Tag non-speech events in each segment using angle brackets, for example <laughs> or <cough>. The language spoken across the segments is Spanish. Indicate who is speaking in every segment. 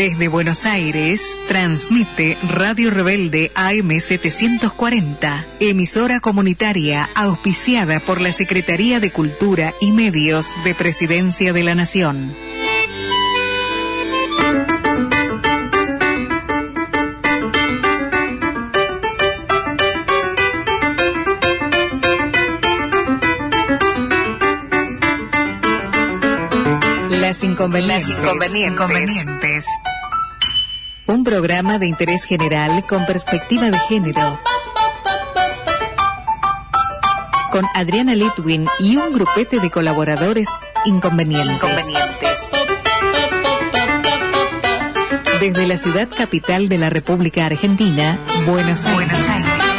Speaker 1: Desde Buenos Aires, transmite Radio Rebelde AM740, emisora comunitaria auspiciada por la Secretaría de Cultura y Medios de Presidencia de la Nación. Las inconvenientes. Un programa de interés general con perspectiva de género. Con Adriana Litwin y un grupete de colaboradores inconvenientes. Desde la ciudad capital de la República Argentina, Buenos Aires.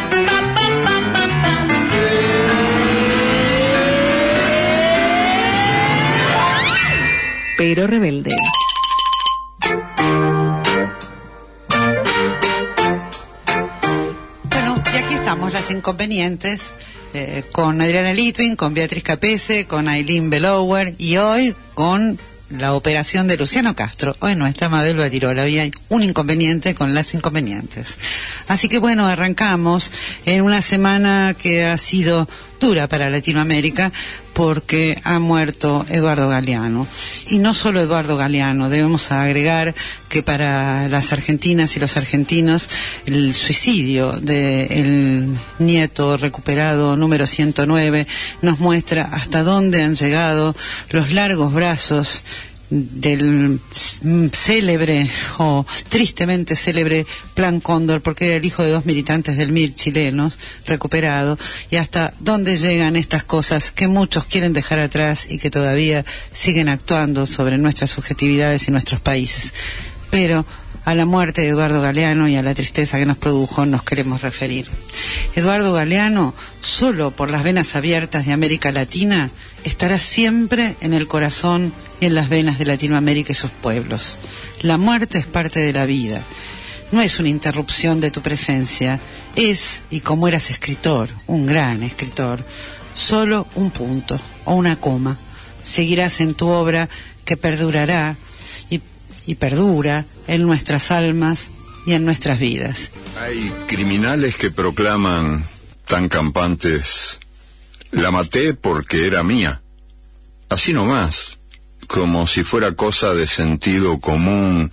Speaker 1: Pero rebelde.
Speaker 2: Bueno, y aquí estamos, las inconvenientes, eh, con Adriana Litwin, con Beatriz Capese, con Aileen Belower y hoy con la operación de Luciano Castro. Hoy no está Mabel Batirola, hoy hay un inconveniente con las inconvenientes. Así que bueno, arrancamos en una semana que ha sido dura para Latinoamérica porque ha muerto Eduardo Galeano. Y no solo Eduardo Galeano, debemos agregar que para las argentinas y los argentinos el suicidio del nieto recuperado número 109 nos muestra hasta dónde han llegado los largos brazos del célebre o tristemente célebre Plan Cóndor, porque era el hijo de dos militantes del MIR chilenos, recuperado, y hasta dónde llegan estas cosas que muchos quieren dejar atrás y que todavía siguen actuando sobre nuestras subjetividades y nuestros países. Pero a la muerte de Eduardo Galeano y a la tristeza que nos produjo nos queremos referir. Eduardo Galeano, solo por las venas abiertas de América Latina, estará siempre en el corazón y en las venas de Latinoamérica y sus pueblos. La muerte es parte de la vida. No es una interrupción de tu presencia, es, y como eras escritor, un gran escritor, solo un punto o una coma. Seguirás en tu obra que perdurará y, perdura en nuestras almas y en nuestras vidas.
Speaker 3: Hay criminales que proclaman tan campantes, la maté porque era mía. Así nomás, como si fuera cosa de sentido común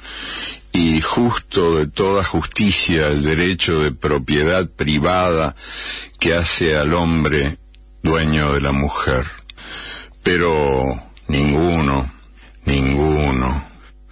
Speaker 3: y justo de toda justicia el derecho de propiedad privada que hace al hombre dueño de la mujer. Pero ninguno, ninguno,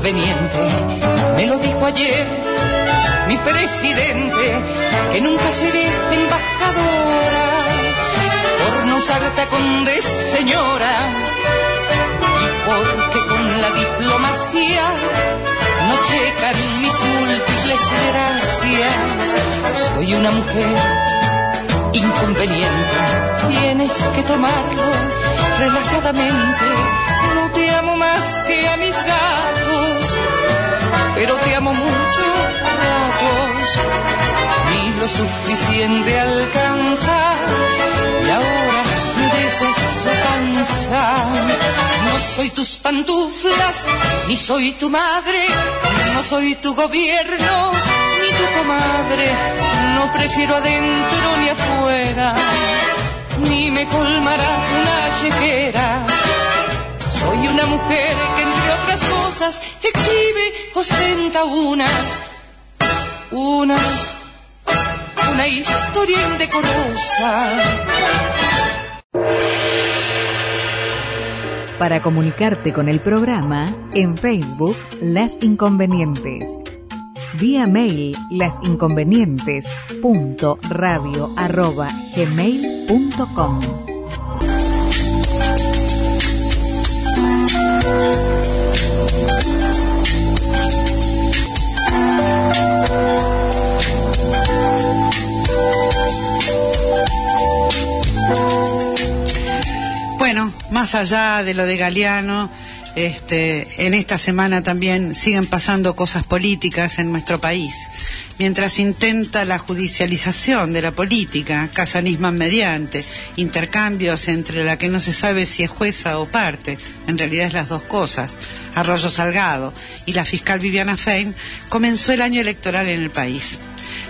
Speaker 4: Inconveniente, me lo dijo ayer mi presidente, que nunca seré embajadora por no usar tacón de señora y porque con la diplomacia no checan mis múltiples gracias. Soy una mujer inconveniente, tienes que tomarlo relajadamente. Te amo más que a mis gatos, pero te amo mucho a ratos. Ni lo suficiente alcanza y ahora desesperanza. No soy tus pantuflas, ni soy tu madre, no soy tu gobierno, ni tu comadre. No prefiero adentro ni afuera. me colmará una chequera. Soy una mujer que entre otras cosas exhibe, ostenta unas, una, una historia indecorosa.
Speaker 1: Para comunicarte con el programa, en Facebook, Las Inconvenientes. Vía mail, lasinconvenientes.radio.gmail.com
Speaker 2: Bueno, más allá de lo de Galeano, este, en esta semana también siguen pasando cosas políticas en nuestro país. Mientras intenta la judicialización de la política, Casanisman mediante, intercambios entre la que no se sabe si es jueza o parte, en realidad es las dos cosas, Arroyo Salgado y la fiscal Viviana Fein, comenzó el año electoral en el país.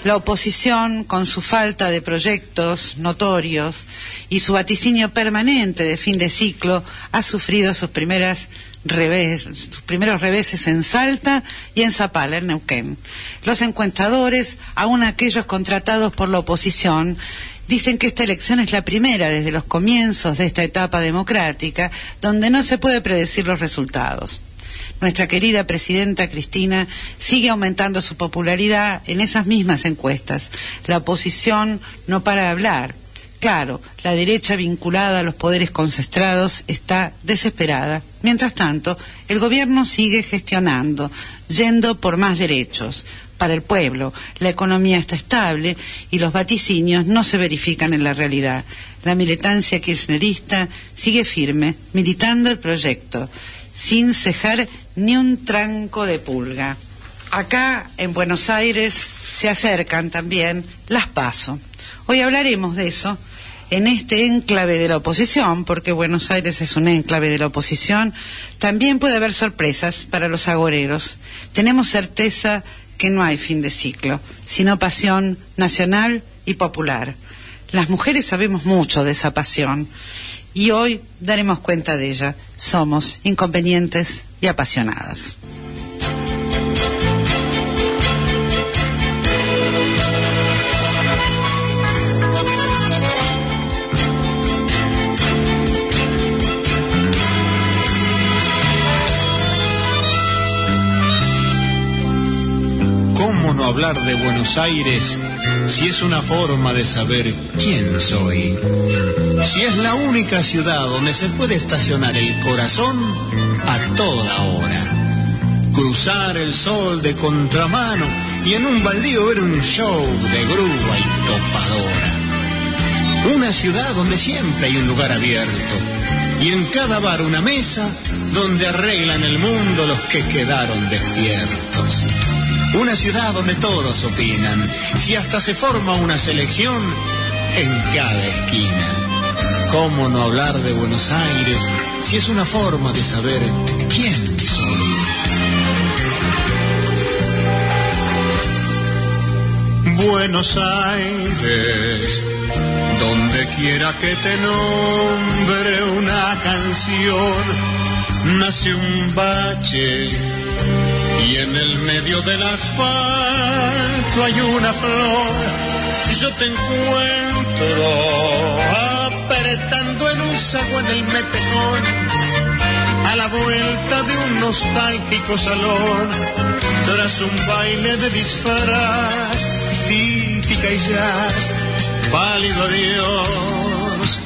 Speaker 2: La oposición, con su falta de proyectos notorios y su vaticinio permanente de fin de ciclo, ha sufrido sus primeras sus primeros reveses en Salta y en Zapala, en Neuquén. Los encuestadores, aun aquellos contratados por la oposición, dicen que esta elección es la primera desde los comienzos de esta etapa democrática donde no se puede predecir los resultados. Nuestra querida presidenta Cristina sigue aumentando su popularidad en esas mismas encuestas. La oposición no para de hablar. Claro, la derecha vinculada a los poderes concestrados está desesperada. Mientras tanto, el gobierno sigue gestionando, yendo por más derechos. Para el pueblo, la economía está estable y los vaticinios no se verifican en la realidad. La militancia kirchnerista sigue firme, militando el proyecto, sin cejar ni un tranco de pulga. Acá, en Buenos Aires, se acercan también las PASO. Hoy hablaremos de eso en este enclave de la oposición, porque Buenos Aires es un enclave de la oposición, también puede haber sorpresas para los agoreros. Tenemos certeza que no hay fin de ciclo, sino pasión nacional y popular. Las mujeres sabemos mucho de esa pasión y hoy daremos cuenta de ella. Somos inconvenientes y apasionadas.
Speaker 5: ¿Cómo no hablar de Buenos Aires si es una forma de saber quién soy? Si es la única ciudad donde se puede estacionar el corazón a toda hora. Cruzar el sol de contramano y en un baldío ver un show de grúa y topadora. Una ciudad donde siempre hay un lugar abierto y en cada bar una mesa donde arreglan el mundo los que quedaron despiertos. Una ciudad donde todos opinan, si hasta se forma una selección en cada esquina. ¿Cómo no hablar de Buenos Aires si es una forma de saber quién soy? Buenos Aires, donde quiera que te nombre una canción, nace un bache y en el medio del asfalto hay una flor. Yo te encuentro apretando en un saco en el metejón, a la vuelta de un nostálgico salón, tras un baile de disfraz, típica y jazz, pálido adiós.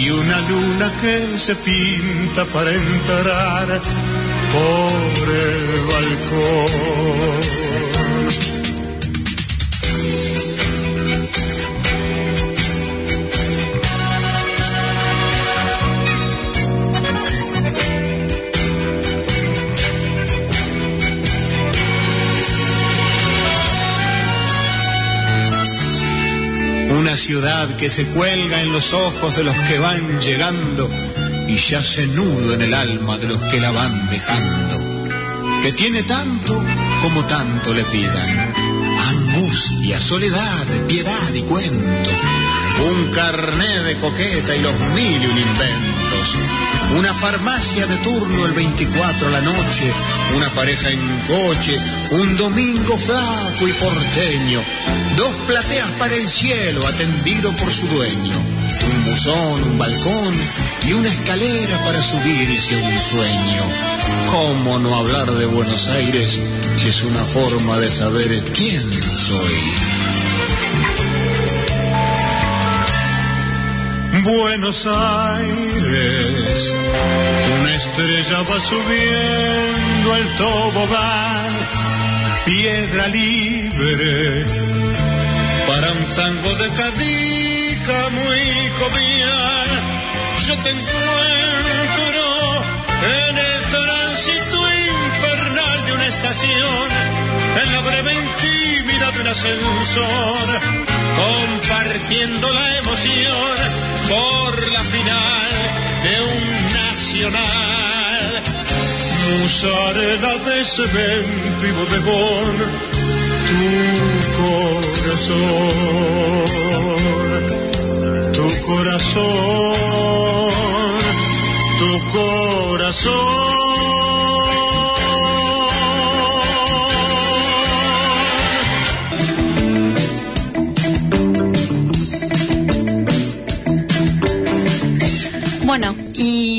Speaker 5: Y una luna que se pinta para entrar por el balcón. Ciudad que se cuelga en los ojos de los que van llegando y ya se nudo en el alma de los que la van dejando, que tiene tanto como tanto le pidan, angustia, soledad, piedad y cuento, un carné de coqueta y los mil y un Una farmacia de turno el 24 a la noche, una pareja en coche, un domingo flaco y porteño, dos plateas para el cielo atendido por su dueño, un buzón, un balcón y una escalera para subirse a un sueño. ¿Cómo no hablar de Buenos Aires si es una forma de saber quién soy? Buenos Aires, una estrella va subiendo el tobogán, piedra libre, para un tango de cadica muy cobian. Yo te encuentro en el tránsito infernal de una estación, en la breve intimidad de un ascensor, compartiendo la emoción por la final de un nacional. Musarela de cemento y bodegón, tu corazón, tu corazón, tu corazón.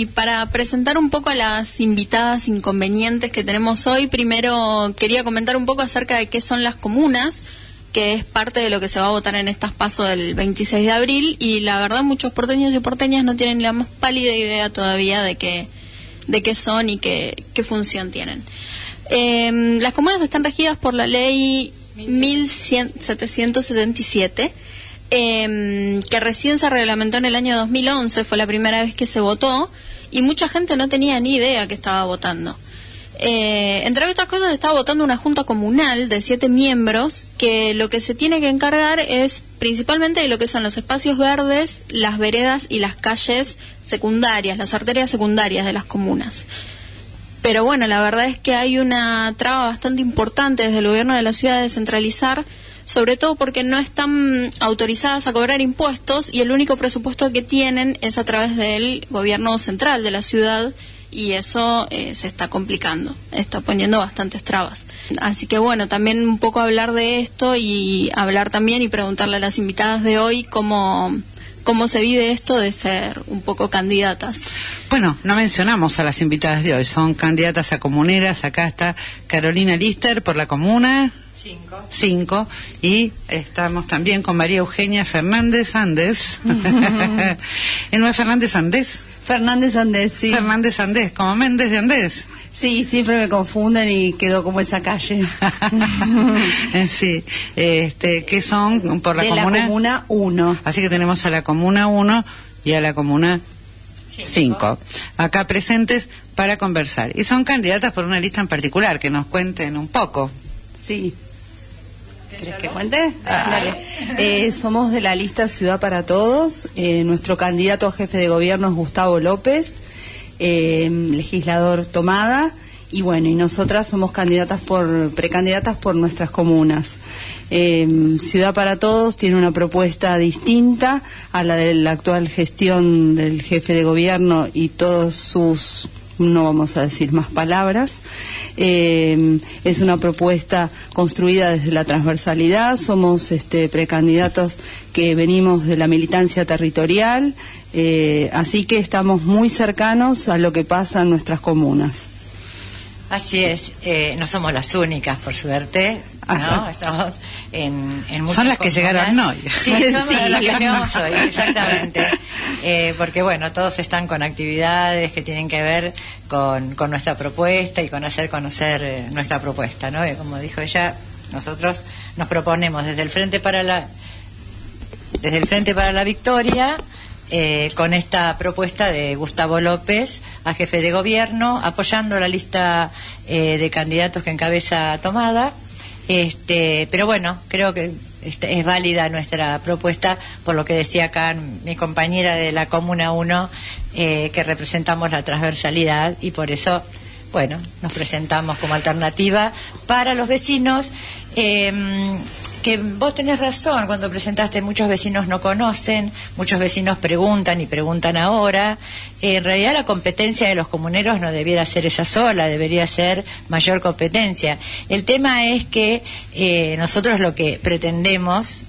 Speaker 6: Y para presentar un poco a las invitadas inconvenientes que tenemos hoy, primero quería comentar un poco acerca de qué son las comunas, que es parte de lo que se va a votar en estas pasos del 26 de abril, y la verdad muchos porteños y porteñas no tienen la más pálida idea todavía de qué, de qué son y qué, función tienen. Em, las comunas están regidas por la ley 1777 eh, que recién se reglamentó en el año 2011, fue la primera vez que se votó, y mucha gente no tenía ni idea que estaba votando. Eh, entre otras cosas, estaba votando una junta comunal de siete miembros que lo que se tiene que encargar es principalmente de lo que son los espacios verdes, las veredas y las calles secundarias, las arterias secundarias de las comunas. Pero bueno, la verdad es que hay una traba bastante importante desde el gobierno de la ciudad de descentralizar sobre todo porque no están autorizadas a cobrar impuestos y el único presupuesto que tienen es a través del gobierno central de la ciudad y eso eh, se está complicando, está poniendo bastantes trabas. Así que bueno, también un poco hablar de esto y hablar también y preguntarle a las invitadas de hoy cómo, cómo se vive esto de ser un poco candidatas.
Speaker 2: Bueno, no mencionamos a las invitadas de hoy, son candidatas a comuneras. Acá está Carolina Lister por la comuna, Cinco. Y estamos también con María Eugenia Fernández Andes. <laughs> ¿No es Fernández Andés?
Speaker 7: Fernández Andés, sí.
Speaker 2: Fernández Andés, como Méndez de Andés.
Speaker 7: Sí, siempre me confunden y quedó como esa calle. <laughs>
Speaker 2: sí, este, ¿qué son por la
Speaker 7: de
Speaker 2: comuna?
Speaker 7: la comuna 1.
Speaker 2: Así que tenemos a la comuna 1 y a la comuna 5. Acá presentes para conversar. Y son candidatas por una lista en particular, que nos cuenten un poco.
Speaker 7: Sí. ¿Quieres que cuente? Ah, eh, somos de la lista Ciudad para Todos. Eh, nuestro candidato a jefe de gobierno es Gustavo López, eh, legislador Tomada. Y bueno, y nosotras somos candidatas por, precandidatas por nuestras comunas. Ciudad para Todos tiene una propuesta distinta a la de la actual gestión del jefe de gobierno y todos sus no vamos a decir más palabras. Eh, es una propuesta construida desde la transversalidad. Somos este, precandidatos que venimos de la militancia territorial, eh, así que estamos muy cercanos a lo que pasa en nuestras comunas.
Speaker 8: Así es, eh, no somos las únicas, por suerte. ¿No? Estamos en, en
Speaker 2: Son las que llegaron hoy.
Speaker 8: Sí, somos <laughs> las que llegamos hoy, exactamente. Eh, porque, bueno, todos están con actividades que tienen que ver con, con nuestra propuesta y con hacer conocer eh, nuestra propuesta, ¿no? como dijo ella, nosotros nos proponemos desde el Frente para la desde el Frente para la Victoria eh, con esta propuesta de Gustavo López a jefe de gobierno, apoyando la lista eh, de candidatos que encabeza Tomada. Este, pero bueno, creo que este, es válida nuestra propuesta, por lo que decía acá mi compañera de la Comuna 1, eh, que representamos la transversalidad y por eso, bueno, nos presentamos como alternativa para los vecinos. Que vos tenés razón cuando presentaste, muchos vecinos no conocen, muchos vecinos preguntan y preguntan ahora. En realidad la competencia de los comuneros no debiera ser esa sola, debería ser mayor competencia. El tema es que eh, nosotros lo que pretendemos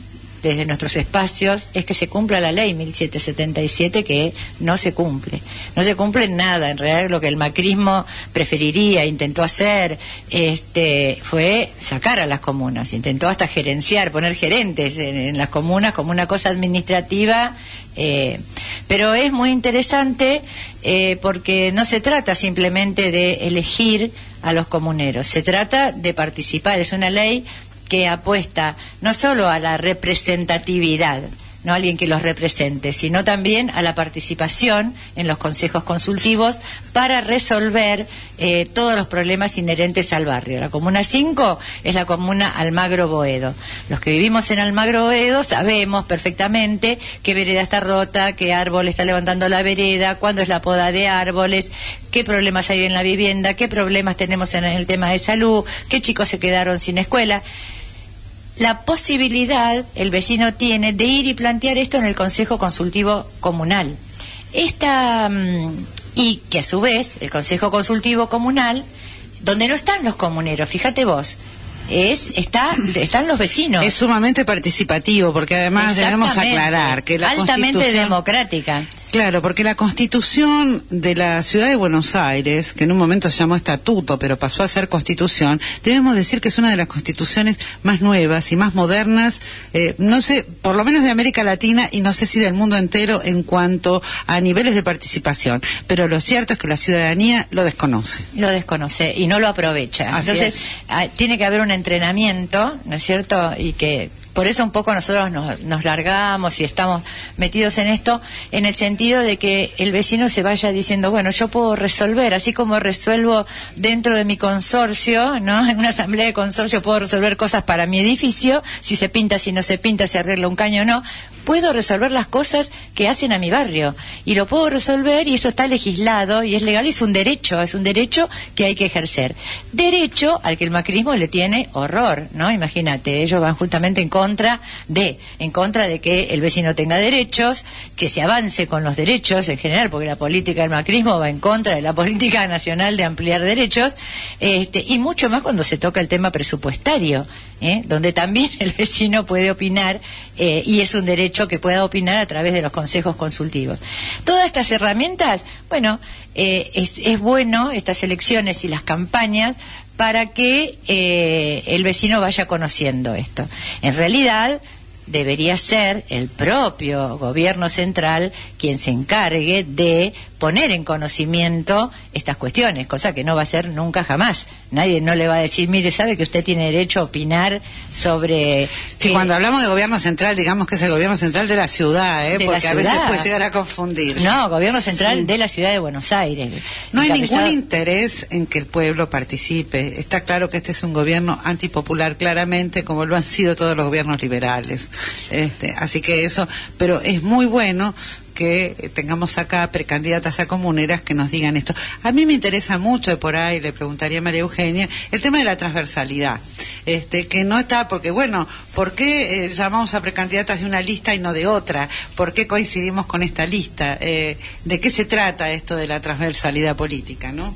Speaker 8: desde nuestros espacios es que se cumpla la ley 1777 que no se cumple. No se cumple nada. En realidad lo que el macrismo preferiría, intentó hacer, este, fue sacar a las comunas. Intentó hasta gerenciar, poner gerentes en, las comunas como una cosa administrativa. Eh, pero es muy interesante eh, porque no se trata simplemente de elegir a los comuneros, se trata de participar. Es una ley que apuesta no solo a la representatividad, no alguien que los represente, sino también a la participación en los consejos consultivos para resolver eh, todos los problemas inherentes al barrio. La Comuna 5 es la Comuna Almagro Boedo. Los que vivimos en Almagro Boedo sabemos perfectamente qué vereda está rota, qué árbol está levantando la vereda, cuándo es la poda de árboles, qué problemas hay en la vivienda, qué problemas tenemos en el tema de salud, qué chicos se quedaron sin escuela la posibilidad el vecino tiene de ir y plantear esto en el Consejo Consultivo Comunal. Esta, mm, y que a su vez el Consejo Consultivo Comunal, donde no están los comuneros, fíjate vos, es está están los vecinos.
Speaker 2: Es sumamente participativo porque además debemos aclarar que la
Speaker 8: altamente democrática.
Speaker 2: Claro, porque la constitución de la ciudad de Buenos Aires, que en un momento se llamó estatuto, pero pasó a ser constitución, debemos decir que es una de las constituciones más nuevas y más modernas, eh, no sé, por lo menos de América Latina y no sé si del mundo entero en cuanto a niveles de participación. Pero lo cierto es que la ciudadanía lo desconoce.
Speaker 8: Lo desconoce y no lo aprovecha. Entonces, ah, tiene que haber un entrenamiento, ¿no es cierto? Y que por eso un poco nosotros nos, largamos y estamos metidos en esto, en el sentido de que el vecino se vaya diciendo, bueno, yo puedo resolver, así como resuelvo dentro de mi consorcio, ¿no? En una asamblea de consorcio puedo resolver cosas para mi edificio, si se pinta, si no se pinta, si arregla un caño o no, puedo resolver las cosas que hacen a mi barrio. Y lo puedo resolver y eso está legislado y es legal y es un derecho, es un derecho que hay que ejercer. Derecho al que el macrismo le tiene horror, ¿no? Imagínate, ellos van justamente en contra de, en contra de que el vecino tenga derechos, que se avance con los derechos en general, porque la política del macrismo va en contra de la <laughs> política nacional de ampliar derechos, este, y mucho más cuando se toca el tema presupuestario. ¿eh? donde también <laughs> el vecino puede opinar eh, y es un derecho que pueda opinar a través de los consejos consultivos. Todas estas herramientas, bueno, eh, es, bueno estas elecciones y las campañas para que el vecino vaya conociendo esto. En realidad, debería ser el propio gobierno central quien se encargue de poner en conocimiento estas cuestiones, cosa que no va a ser nunca jamás. Nadie no le va a decir, mire, sabe que usted tiene derecho a opinar sobre...
Speaker 2: Sí, cuando hablamos de gobierno central, digamos que es el gobierno central de la ciudad, ¿eh? porque a veces puede llegar a confundir.
Speaker 8: No, gobierno central de la ciudad de Buenos Aires.
Speaker 2: No hay ningún interés en que el pueblo participe. Está claro que este es un gobierno antipopular, claramente, como lo han sido todos los gobiernos liberales. Este, así que eso, pero es muy bueno que tengamos acá precandidatas a comuneras que nos digan esto. A mí me interesa mucho, por ahí le preguntaría a María Eugenia, el tema de la transversalidad, este, que no está, porque bueno, ¿por qué eh, llamamos a precandidatas de una lista y no de otra? ¿Por qué coincidimos con esta lista? Eh, ¿De qué se trata esto de la transversalidad política, no?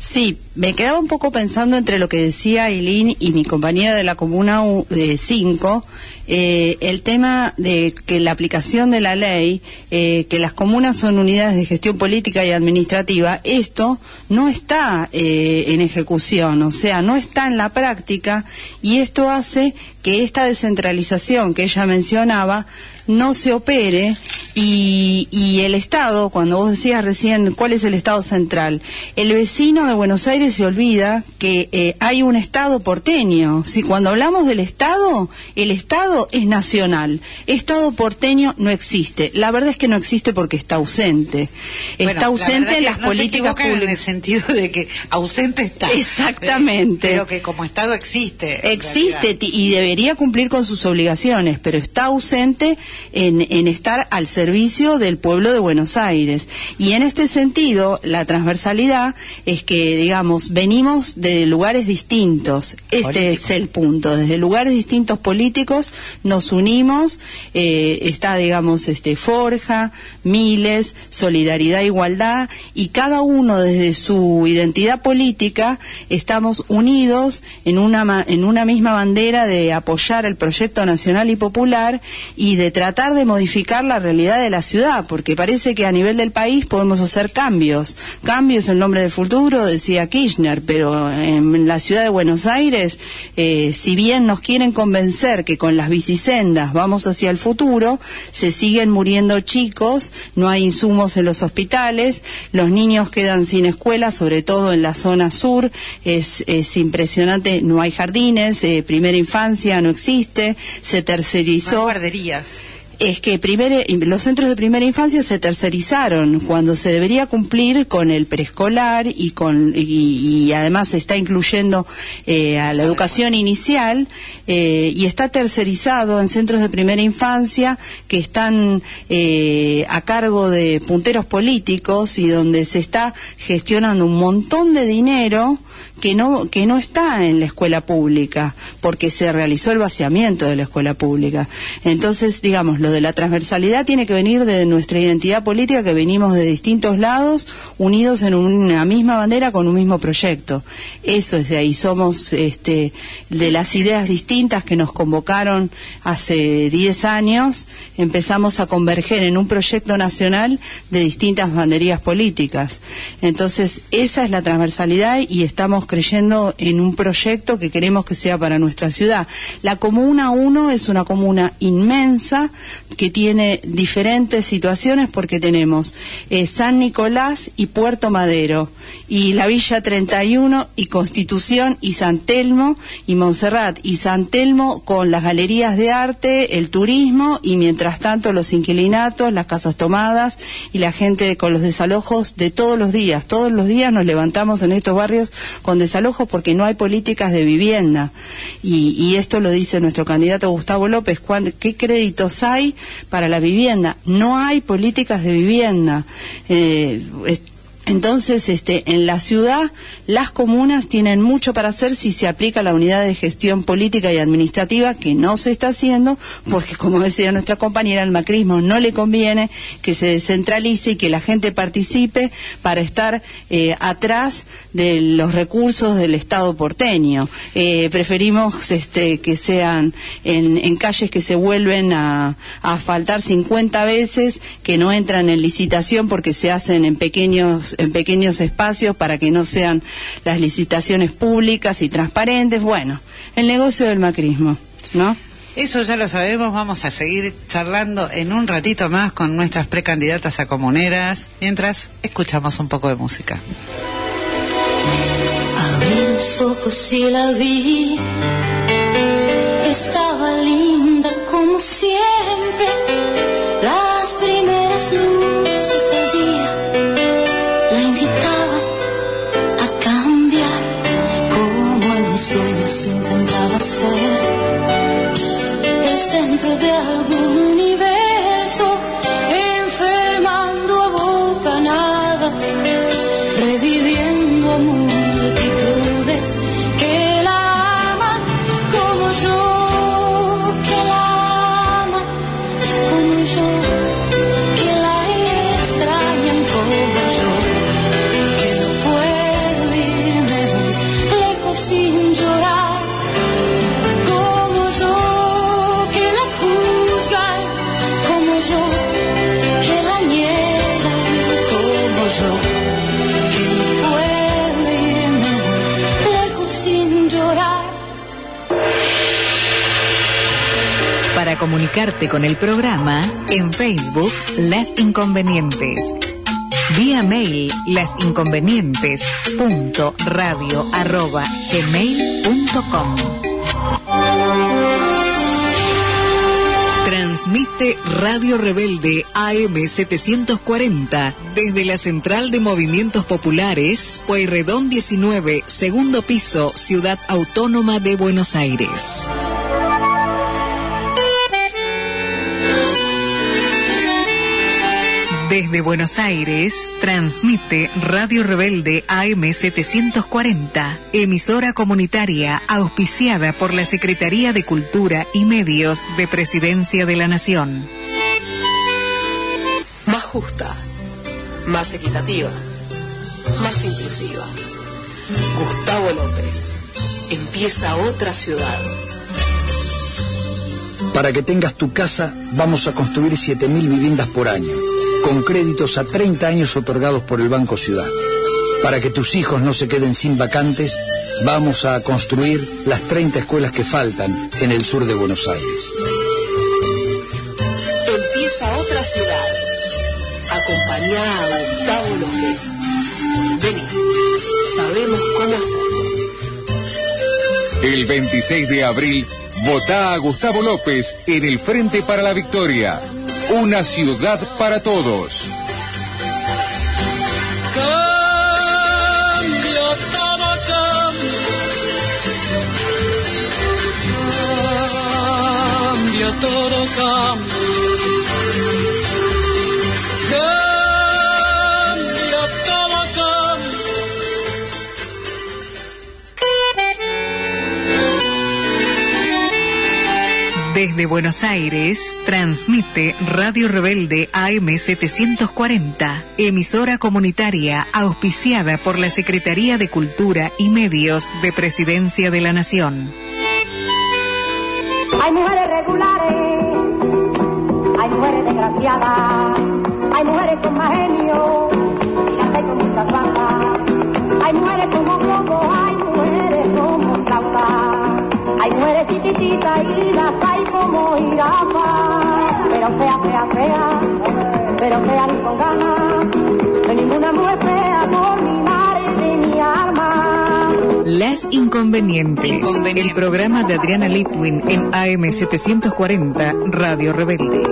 Speaker 7: Sí, me quedaba un poco pensando entre lo que decía Aileen y mi compañera de la Comuna 5, eh, el tema de que la aplicación de la ley, eh, que las comunas son unidades de gestión política y administrativa, esto no está eh, en ejecución, o sea, no está en la práctica y esto hace que esta descentralización que ella mencionaba no se opere y, y, el Estado, cuando vos decías recién cuál es el Estado central, el vecino de Buenos Aires se olvida que eh, hay un Estado porteño. Si cuando hablamos del Estado, el Estado es nacional. Estado porteño no existe. La verdad es que no existe porque está ausente. Está ausente en las políticas públicas.
Speaker 2: En el sentido de que ausente está.
Speaker 7: Exactamente.
Speaker 2: Pero que como Estado existe.
Speaker 7: Existe y debería cumplir con sus obligaciones, pero está ausente en, en estar al servicio servicio del pueblo de Buenos Aires. Y en este sentido, la transversalidad es que, digamos, venimos de lugares distintos. Este es el punto. Desde lugares distintos políticos nos unimos. Eh, está, digamos, este Forja, Miles, Solidaridad, Igualdad, y cada uno desde su identidad política estamos unidos en una, en una misma bandera de apoyar el proyecto nacional y popular y de tratar de modificar la realidad de la ciudad, porque parece que a nivel del país podemos hacer cambios. Cambios en nombre del futuro, decía Kirchner, pero en la ciudad de Buenos Aires, eh, si bien nos quieren convencer que con las bicisendas vamos hacia el futuro, se siguen muriendo chicos, no hay insumos en los hospitales, los niños quedan sin escuela, sobre todo en la zona sur, es, es impresionante, no hay jardines, eh, primera infancia no existe, se tercerizó.
Speaker 2: guarderías
Speaker 7: es que los centros de primera infancia se tercerizaron cuando se debería cumplir con el preescolar y con y, además se está incluyendo eh, a la educación inicial eh, y está tercerizado en centros de primera infancia que están eh, a cargo de punteros políticos y donde se está gestionando un montón de dinero que no, que no está en la escuela pública, porque se realizó el vaciamiento de la escuela pública. Entonces, digamos, lo de la transversalidad tiene que venir de nuestra identidad política, que venimos de distintos lados, unidos en una misma bandera con un mismo proyecto. Eso es de ahí, somos este, de las ideas distintas que nos convocaron hace 10 años, empezamos a converger en un proyecto nacional de distintas banderías políticas. Entonces, esa es la transversalidad y estamos creyendo en un proyecto que queremos que sea para nuestra ciudad. La Comuna 1 es una comuna inmensa que tiene diferentes situaciones porque tenemos eh, San Nicolás y Puerto Madero y la Villa 31 y Constitución y San Telmo y Montserrat y San Telmo con las galerías de arte, el turismo y mientras tanto los inquilinatos, las casas tomadas y la gente con los desalojos de todos los días. Todos los días nos levantamos en estos barrios con desalojos porque no hay políticas de vivienda. Y, esto lo dice nuestro candidato Gustavo López. ¿Qué créditos hay para la vivienda? No hay políticas de vivienda. Eh, entonces, este, en la ciudad, las comunas tienen mucho para hacer si se aplica la unidad de gestión política y administrativa, que no se está haciendo, porque, <laughs> como decía nuestra compañera, al macrismo no le conviene que se descentralice y que la gente participe para estar eh, atrás de los recursos del Estado porteño. Eh, preferimos este, que sean en, calles que se vuelven a, a asfaltar 50 veces, que no entran en licitación porque se hacen en pequeños en pequeños espacios para que no sean las licitaciones públicas y transparentes. Bueno, el negocio del macrismo, ¿no?
Speaker 2: Eso ya lo sabemos, vamos a seguir charlando en un ratito más con nuestras precandidatas a comuneras, mientras escuchamos un poco de música.
Speaker 9: Abrí los ojos y la vi, estaba linda como siempre, las primeras luces del día intentaba ser el centro de algún
Speaker 1: comunicarte con el programa en Facebook Las Inconvenientes. Vía mail lasinconvenientes.radio.gmail.com Transmite Radio Rebelde AM740 desde la Central de Movimientos Populares, Pueyrredón 19, segundo piso, Ciudad Autónoma de Buenos Aires. Desde Buenos Aires, transmite Radio Rebelde AM 740, emisora comunitaria auspiciada por la Secretaría de Cultura y Medios de Presidencia de la Nación.
Speaker 10: Más justa, más equitativa, más inclusiva. Gustavo López. Empieza otra ciudad.
Speaker 11: Para que tengas tu casa, vamos a construir 7.000 viviendas por año, con créditos a 30 años otorgados por el Banco Ciudad. Para que tus hijos no se queden sin vacantes, vamos a construir las 30 escuelas que faltan en el sur de Buenos Aires.
Speaker 10: Empieza otra ciudad. Acompañá a Gustavo López. Vení, sabemos cómo hacerlo.
Speaker 12: El 26 de abril, votá a Gustavo López en el Frente para la Victoria. Una ciudad para todos.
Speaker 4: Cambio, todo cambio. Cambio, todo cambio.
Speaker 1: Desde Buenos Aires, transmite Radio Rebelde AM 740, emisora comunitaria auspiciada por la Secretaría de Cultura y Medios de Presidencia de la Nación.
Speaker 13: Hay mujeres regulares, hay mujeres desgraciadas, como jirafas. Pero fea, fea, fea, pero fea ni con ganas, de ninguna mujer fea por mi madre de mi alma.
Speaker 1: Las Inconvenientes, el programa de Adriana Litwin en AM 740, Radio Rebelde.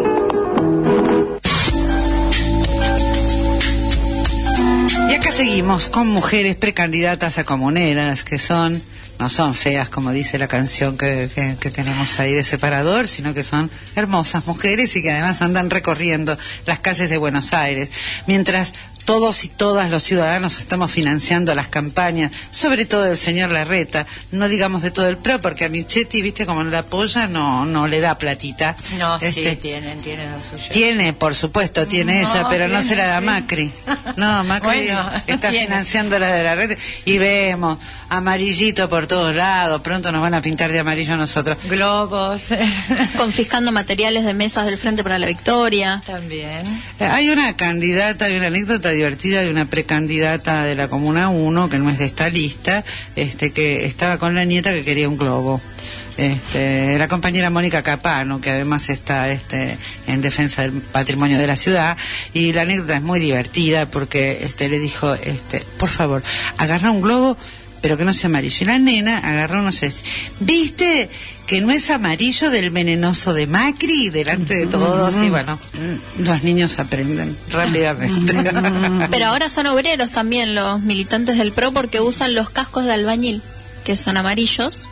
Speaker 2: Y acá seguimos con mujeres precandidatas a comuneras que son, no son feas como dice la canción que, que- tenemos ahí de separador, sino que son hermosas mujeres y que además andan recorriendo las calles de Buenos Aires. Mientras todos y todas los ciudadanos estamos financiando las campañas, sobre todo el señor Larreta, no digamos de todo el PRO, porque a Michetti, viste, como no la apoya, no, no le da platita.
Speaker 8: No, sí,
Speaker 2: Este,
Speaker 8: tienen, tienen lo suyo.
Speaker 2: tiene, por supuesto, tiene
Speaker 8: No,
Speaker 2: ella, pero no se la da
Speaker 8: sí.
Speaker 2: Macri. <laughs> No, Macri
Speaker 8: Bueno,
Speaker 2: está
Speaker 8: tiene.
Speaker 2: financiando la de la red y vemos amarillito por todos lados. Pronto nos van a pintar de amarillo a nosotros.
Speaker 8: Globos. <laughs>
Speaker 6: Confiscando materiales de mesas del Frente para la Victoria.
Speaker 8: También.
Speaker 2: Eh, Hay una candidata, hay una anécdota divertida de una precandidata de la Comuna 1, que no es de esta lista, este, que estaba con la nieta que quería un globo. Este, la compañera Mónica Capano, que además está este, en defensa del patrimonio de la ciudad, y la anécdota es muy divertida porque este, le dijo, este, por favor, agarra un globo, pero que no sea amarillo. Y la nena agarró uno celeste. ¿Viste que no es amarillo del venenoso de Macri delante de todos? Y bueno, los niños aprenden rápidamente. <laughs>
Speaker 6: Pero ahora son obreros también los militantes del PRO porque usan los cascos de albañil, que son amarillos,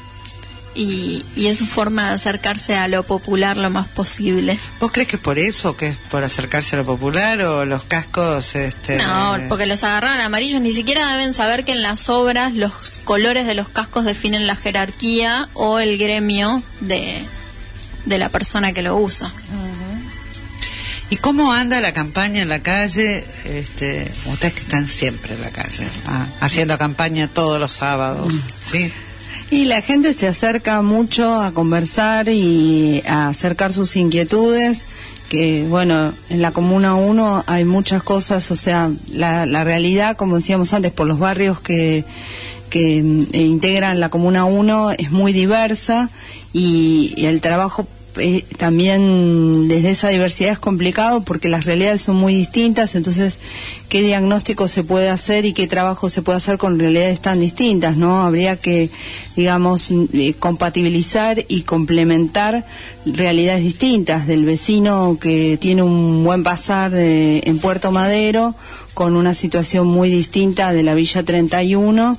Speaker 6: y, y es su forma de acercarse a lo popular lo más posible.
Speaker 2: ¿Vos crees que por eso, que es por acercarse a lo popular o los cascos? Este,
Speaker 6: No, porque los agarraron amarillos, ni siquiera deben saber que en las obras los colores de los cascos definen la jerarquía o el gremio de, de la persona que lo usa.
Speaker 2: ¿Y cómo anda la campaña en la calle? Este, ustedes que están siempre en la calle, ah, haciendo campaña todos los sábados, ¿sí?
Speaker 7: Y la gente se acerca mucho a conversar y a acercar sus inquietudes, que bueno, en la Comuna 1 hay muchas cosas, o sea, la, la realidad, como decíamos antes, por los barrios que, que mm, integran la Comuna 1 es muy diversa y, y el trabajo eh, también desde esa diversidad es complicado porque las realidades son muy distintas, entonces qué diagnóstico se puede hacer y qué trabajo se puede hacer con realidades tan distintas, ¿no? Habría que digamos, eh, compatibilizar y complementar realidades distintas del vecino que tiene un buen pasar en Puerto Madero con una situación muy distinta de la Villa 31.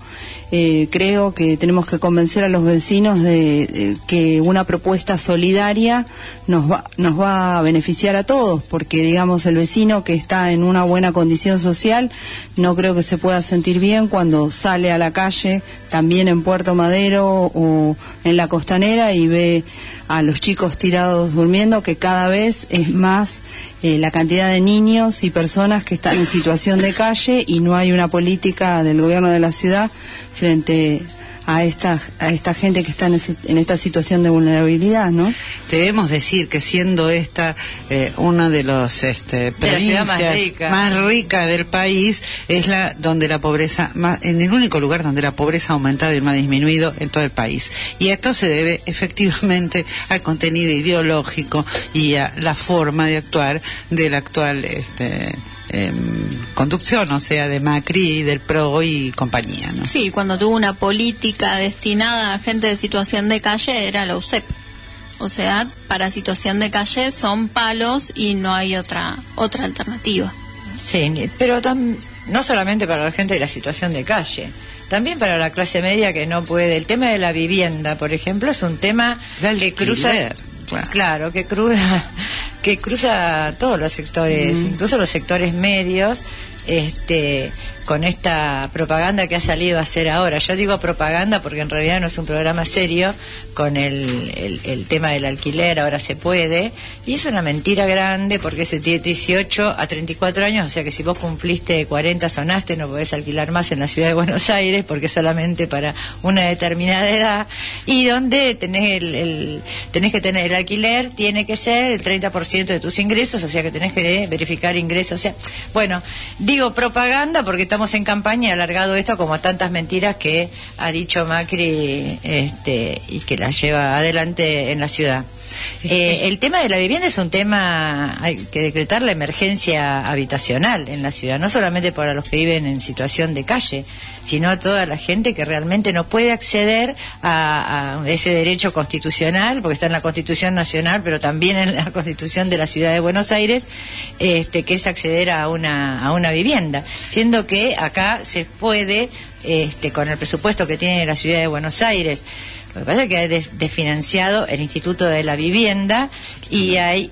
Speaker 7: Eh, creo que tenemos que convencer a los vecinos de, de que una propuesta solidaria nos va, nos va a beneficiar a todos, porque digamos el vecino que está en una buena condición social. No creo que se pueda sentir bien cuando sale a la calle, también en Puerto Madero o en la costanera y ve a los chicos tirados durmiendo, que cada vez es más eh, la cantidad de niños y personas que están en situación de calle y no hay una política del gobierno de la ciudad frente a esta, a esta gente que está en, ese- en esta situación de vulnerabilidad, ¿no?
Speaker 2: Debemos decir que siendo esta eh, una de las este, provincias
Speaker 8: más rica.
Speaker 2: más rica del país, es la donde la pobreza, más, en el único lugar donde la pobreza ha aumentado y no ha disminuido en todo el país. Y esto se debe efectivamente al contenido ideológico y a la forma de actuar del actual este, em, conducción, o sea, de Macri, del PRO y compañía. ¿no?
Speaker 6: Sí, cuando tuvo una política destinada a gente de situación de calle era la UCEP. O sea, para situación de calle son palos y no hay otra otra alternativa.
Speaker 8: Sí, pero tam- no solamente para la gente de la situación de calle, también para la clase media que no puede. El tema de la vivienda, por ejemplo, es un tema que cruza, claro, que cruza, <laughs> que cruza todos los sectores,
Speaker 2: Mm.
Speaker 8: incluso los sectores medios. Este, con esta propaganda que ha salido a hacer ahora. Yo digo propaganda porque en realidad no es un programa serio con el, el- tema del alquiler, ahora se puede, y es una mentira grande porque se tiene 18 a 34 años, o sea que si vos cumpliste 40, sonaste, no podés alquilar más en la ciudad de Buenos Aires porque es solamente para una determinada edad, y donde tenés, el, el- tenés que tener el alquiler, tiene que ser el 30% de tus ingresos, o sea que tenés que verificar ingresos, o sea, bueno, digo propaganda porque estamos en campaña y alargado esto como tantas mentiras que ha dicho Macri este, y que las lleva adelante en la ciudad. Eh, el tema de la vivienda es un tema, hay que decretar la emergencia habitacional en la ciudad, no solamente para los que viven en situación de calle, sino a toda la gente que realmente no puede acceder a, ese derecho constitucional, porque está en la Constitución Nacional, pero también en la <laughs> Constitución de la Ciudad de Buenos Aires, este, que es acceder a una, a una vivienda, siendo que acá se puede, este, con el presupuesto que tiene la Ciudad de Buenos Aires, lo que pasa es que ha des- desfinanciado el Instituto de la Vivienda y hay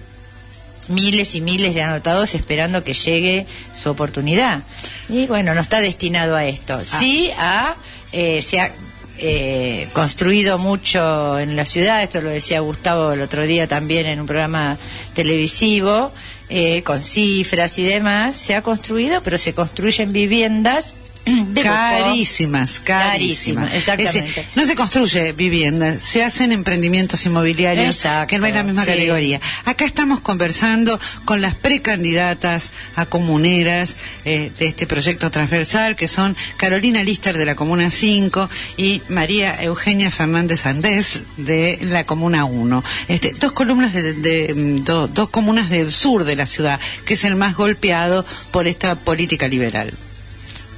Speaker 8: miles y miles de anotados esperando que llegue su oportunidad. Y bueno, no está destinado a esto. Sí a, eh, se ha eh, construido mucho en la ciudad, esto lo decía Gustavo el otro día también en un programa televisivo, eh, con cifras y demás, se ha construido, pero se construyen viviendas de <clears throat>
Speaker 2: carísimas, carísimas.
Speaker 8: Carísimas, exactamente.
Speaker 2: Decir, no se construye vivienda, se hacen emprendimientos inmobiliarios
Speaker 8: Exacto,
Speaker 2: que no es la misma
Speaker 8: sí.
Speaker 2: categoría. Acá estamos conversando con las precandidatas a comuneras eh, de este proyecto transversal, que son Carolina Lister de la Comuna 5 y María Eugenia Fernández Andés de la Comuna 1. Este, dos columnas de, de- mm, do- dos comunas del sur de la ciudad, que es el más golpeado por esta política liberal.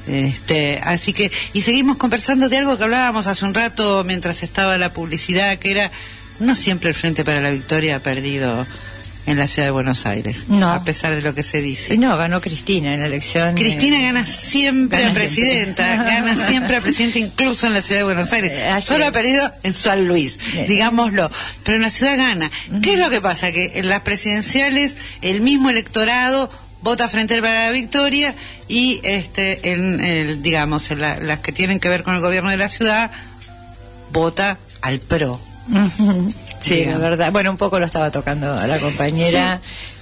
Speaker 2: Este, así que, y seguimos conversando de algo que hablábamos hace un rato mientras estaba la publicidad, que era, no siempre el Frente para la Victoria ha perdido en la ciudad de Buenos Aires,
Speaker 8: No.
Speaker 2: a pesar de lo que se dice.
Speaker 8: Y no, ganó Cristina en la elección.
Speaker 2: Cristina
Speaker 8: eh,
Speaker 2: gana siempre
Speaker 8: gana
Speaker 2: a presidenta,
Speaker 8: siempre.
Speaker 2: gana <laughs> siempre a presidenta incluso en la ciudad de Buenos Aires.
Speaker 8: Eh,
Speaker 2: Solo ha perdido en San Luis,
Speaker 8: Eh.
Speaker 2: digámoslo. Pero en la ciudad gana. ¿Qué es lo que pasa? Que en las presidenciales el mismo electorado vota frente para la victoria y este en el, digamos en la- las que tienen que ver con el gobierno de la ciudad vota al pro.
Speaker 8: Sí, la verdad. Bueno, un poco lo estaba tocando a la compañera. Sí,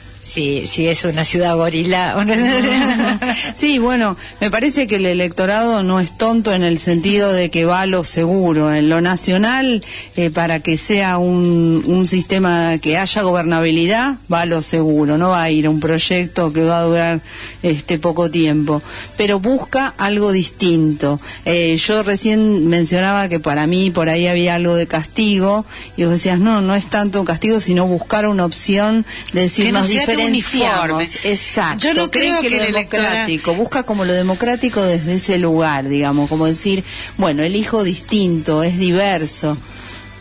Speaker 8: sí, es una ciudad gorila. o no- <laughs>
Speaker 7: Sí, bueno, me parece que el electorado no es tonto en el sentido de que va a lo seguro. En lo nacional, eh, para que sea un, un sistema que haya gobernabilidad, va a lo seguro. No va a ir a un proyecto que va a durar este poco tiempo. Pero busca algo distinto. Eh, yo recién mencionaba que para mí por ahí había algo de castigo y vos decías, no, no es tanto castigo, sino buscar una opción de decir,
Speaker 2: Que no
Speaker 7: nos
Speaker 2: sea tan
Speaker 7: diferenciamos.
Speaker 2: Uniforme.
Speaker 7: Exacto.
Speaker 2: Yo no creo
Speaker 7: que,
Speaker 2: que
Speaker 7: lo
Speaker 2: el
Speaker 7: democrático, busca como lo democrático desde ese lugar, digamos, como decir, bueno, elijo distinto, es diverso,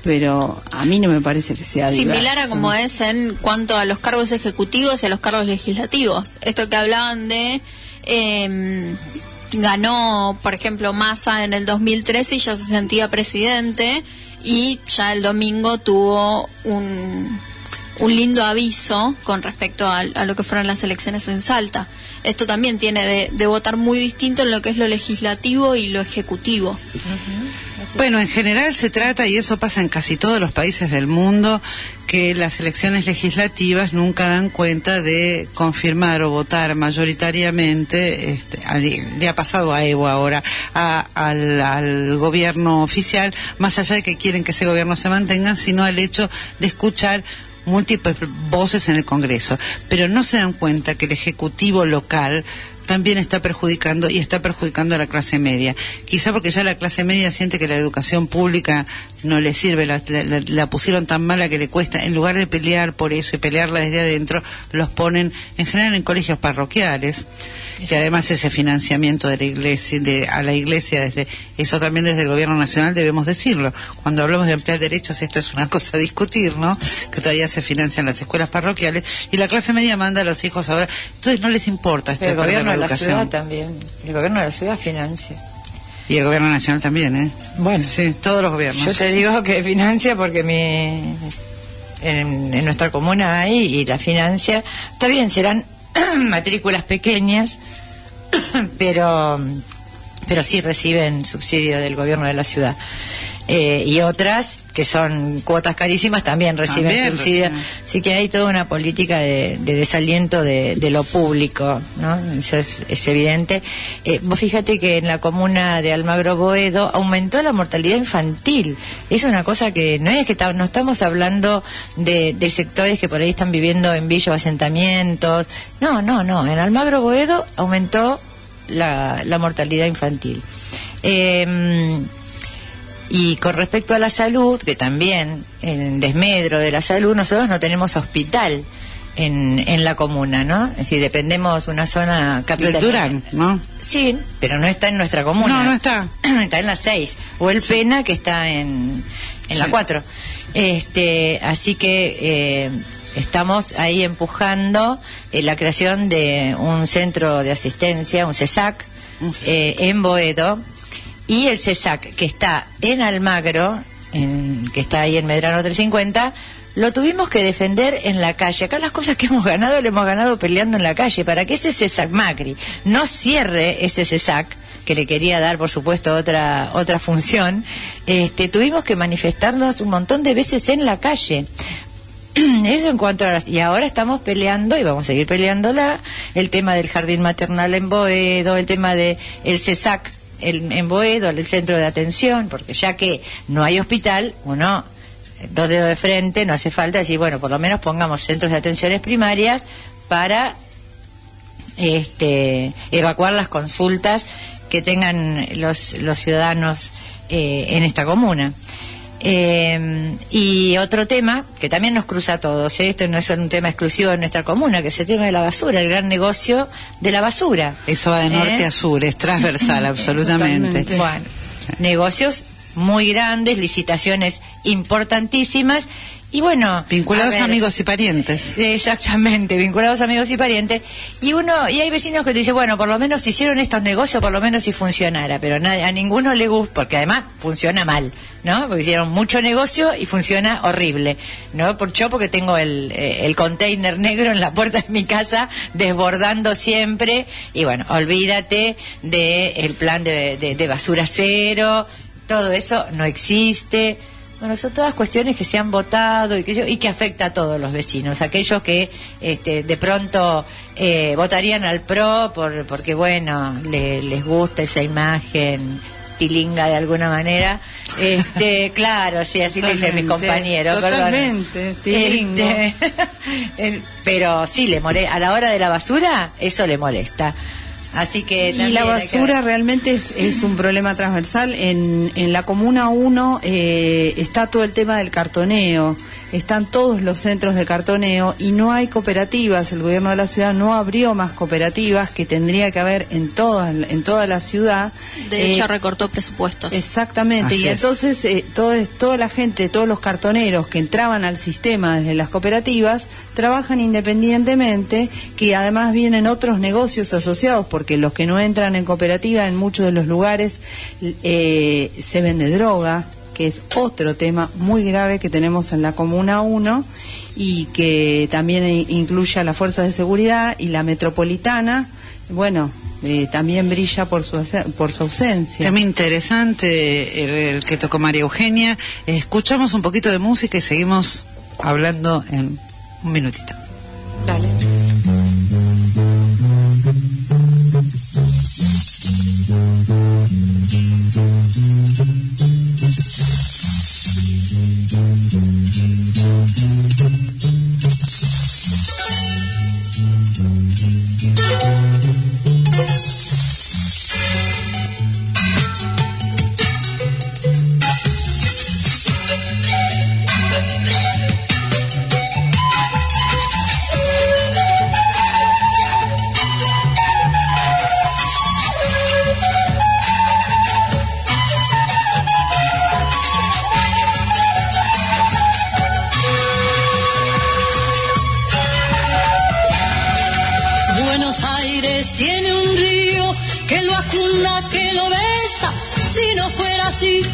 Speaker 7: pero a mí no me parece que sea
Speaker 6: Similar a como es en cuanto a los cargos ejecutivos y a los cargos legislativos. Esto que hablaban de... eh, ganó, por ejemplo, Massa en el 2013 y ya se sentía presidente y ya el domingo tuvo un, un lindo aviso con respecto a, lo que fueron las elecciones en Salta. Esto también tiene de, votar muy distinto en lo que es lo legislativo y lo ejecutivo.
Speaker 2: Bueno, en general se trata, y eso pasa en casi todos los países del mundo, que las elecciones legislativas nunca dan cuenta de confirmar o votar mayoritariamente, este, le ha pasado a Evo ahora, a- al, al gobierno oficial, más allá de que quieren que ese gobierno se mantenga, sino al hecho de escuchar múltiples voces en el Congreso. Pero no se dan cuenta que el Ejecutivo local también está perjudicando y está perjudicando a la clase media. Quizá porque ya la clase media siente que la educación pública no le sirve, la, la- la pusieron tan mala que le cuesta. En lugar de pelear por eso y pelearla desde adentro, los ponen en general en colegios parroquiales, que además ese financiamiento de la iglesia, de, a la iglesia, desde eso también desde el gobierno nacional debemos decirlo. Cuando hablamos de ampliar derechos, esto es una <laughs> cosa a discutir, ¿no? Que todavía se financian las escuelas parroquiales y la clase media manda a los hijos ahora. Entonces no les importa esto
Speaker 8: Pero el
Speaker 2: de
Speaker 8: la ciudad también. El gobierno de la ciudad financia.
Speaker 2: Y el gobierno nacional también, ¿eh?
Speaker 8: Bueno.
Speaker 2: Sí, todos los gobiernos.
Speaker 8: Yo te digo que financia porque mi en, en nuestra comuna hay y la financia. Está bien, serán <clears throat> matrículas pequeñas, <clears throat> pero pero sí reciben subsidio del gobierno de la ciudad. Eh, y otras que son cuotas carísimas también reciben
Speaker 2: También
Speaker 8: subsidio.
Speaker 2: reciben.
Speaker 8: Así que hay toda una política de, de desaliento de, de lo público, ¿no? Eso es, es evidente. Eh, vos fíjate que en la comuna de Almagro Boedo aumentó la mortalidad infantil. Es una cosa que no es que no estamos hablando de, de sectores que por ahí están viviendo en villas o asentamientos. No, no, no. En Almagro Boedo aumentó la, la mortalidad infantil. Eh, y con respecto a la salud, que también en desmedro de la salud, nosotros no tenemos hospital en, en la comuna, ¿no? Es decir, dependemos de una zona capital.
Speaker 2: Durán, ¿no?
Speaker 8: Sí, pero no está en nuestra comuna.
Speaker 2: No, no está. <clears throat>
Speaker 8: está en la 6. O el Pena, que está en, en la
Speaker 2: Sí.
Speaker 8: 4. Este, así que eh, estamos ahí empujando eh, la creación de un centro de asistencia, un CESAC, eh, en Boedo. Y el CESAC, que está en Almagro, en- que está ahí en Medrano 350, lo tuvimos que defender en la calle. Acá las cosas que hemos ganado, lo hemos ganado peleando en la calle. Para que ese CESAC Macri no cierre ese CESAC, que le quería dar, por supuesto, otra, otra función, este, tuvimos que manifestarnos un montón de veces en la calle. <clears throat> Eso en cuanto a las- y ahora estamos peleando y vamos a seguir peleándola el tema del jardín maternal en Boedo, el tema de el CESAC el- en Boedo, el centro de atención, porque ya que no hay hospital, uno dos dedos de frente, no hace falta decir, bueno, por lo menos pongamos centros de atenciones primarias para este, evacuar las consultas que tengan los, los ciudadanos eh, en esta comuna. Eh, y otro tema que también nos cruza a todos, ¿eh? esto no es un tema exclusivo de nuestra comuna, que es el tema de la basura, el gran negocio de la basura.
Speaker 2: Eso va de norte
Speaker 8: ¿Eh?
Speaker 2: a sur, es transversal, <laughs> absolutamente.
Speaker 8: Bueno, negocios muy grandes, licitaciones importantísimas y bueno,
Speaker 2: Vinculados
Speaker 8: a ver,
Speaker 2: amigos y parientes.
Speaker 8: Exactamente, vinculados amigos y parientes. Y uno y hay vecinos que te dicen, bueno, por lo menos hicieron estos negocios, por lo menos si funcionara, pero a ninguno le gusta, porque además funciona mal, ¿no? Porque hicieron mucho negocio y funciona horrible, ¿no? Por yo porque tengo el, eh, el container negro en la puerta de mi casa desbordando siempre y bueno, olvídate de el plan de, de- de basura cero, todo eso no existe. Bueno, son todas cuestiones que se han votado y que, yo- y que afecta a todos los vecinos, aquellos que este, de pronto eh, votarían al PRO por, porque, bueno, le- les gusta esa imagen tilinga de alguna manera. Este, <laughs> claro, sí, así le dicen mis compañeros.
Speaker 7: totalmente, tilingo.
Speaker 8: Este, <laughs> el- pero sí, le mole- a la hora de la basura, eso le molesta. Así que
Speaker 7: Y la
Speaker 8: que
Speaker 7: basura realmente es, es un problema transversal. En, en la Comuna 1 eh, está todo el tema del cartoneo, están todos los centros de cartoneo y no hay cooperativas. El gobierno de la ciudad no abrió más cooperativas que tendría que haber en toda, en toda la ciudad.
Speaker 6: De hecho,
Speaker 7: Eh,
Speaker 6: recortó presupuestos.
Speaker 7: Exactamente,
Speaker 2: Así
Speaker 7: y
Speaker 2: es.
Speaker 7: entonces eh, todo toda la gente, todos los cartoneros que entraban al sistema desde las cooperativas, trabajan independientemente, que además vienen otros negocios asociados, porque los que no entran en cooperativa en muchos de los lugares eh, se vende droga, que es otro tema muy grave que tenemos en la Comuna 1 y que también incluye a las fuerzas de seguridad y la metropolitana, bueno, eh, también brilla por su, por su ausencia.
Speaker 2: Tema interesante el, el que tocó María Eugenia. Escuchamos un poquito de música y seguimos hablando en un minutito.
Speaker 10: Dale.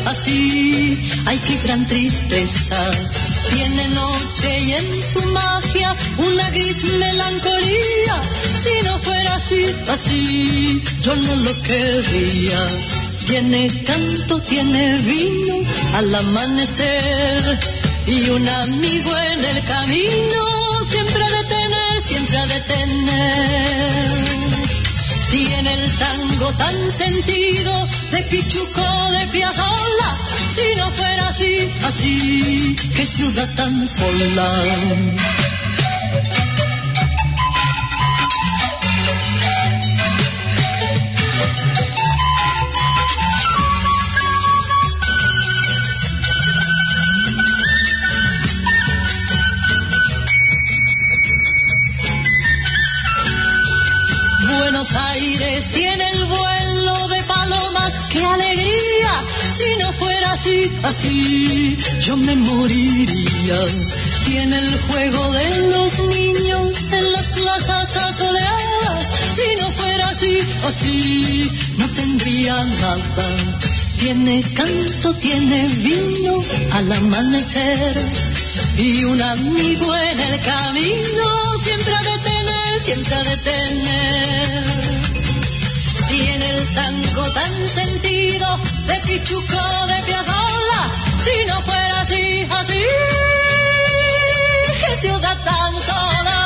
Speaker 14: Así, ay, qué gran tristeza. Tiene noche y en su magia una gris melancolía. Si no fuera así, así, yo no lo querría. Tiene canto, tiene vino al amanecer y un amigo en el camino siempre ha de tener, siempre ha de tener. El tango tan sentido de Pichuco, de Piazzolla. Si no fuera así, así, qué ciudad tan sola. Así, así, yo me moriría. Tiene el juego de los niños en las plazas asoleadas. Si no fuera así, así, no tendría nada. Tiene canto, tiene vino al amanecer y un amigo en el camino siempre ha de tener, siempre ha de tener. Tiene el tango tan sentido de Pichuco, de Piazzolla, si no fuera así, así, qué ciudad tan sola.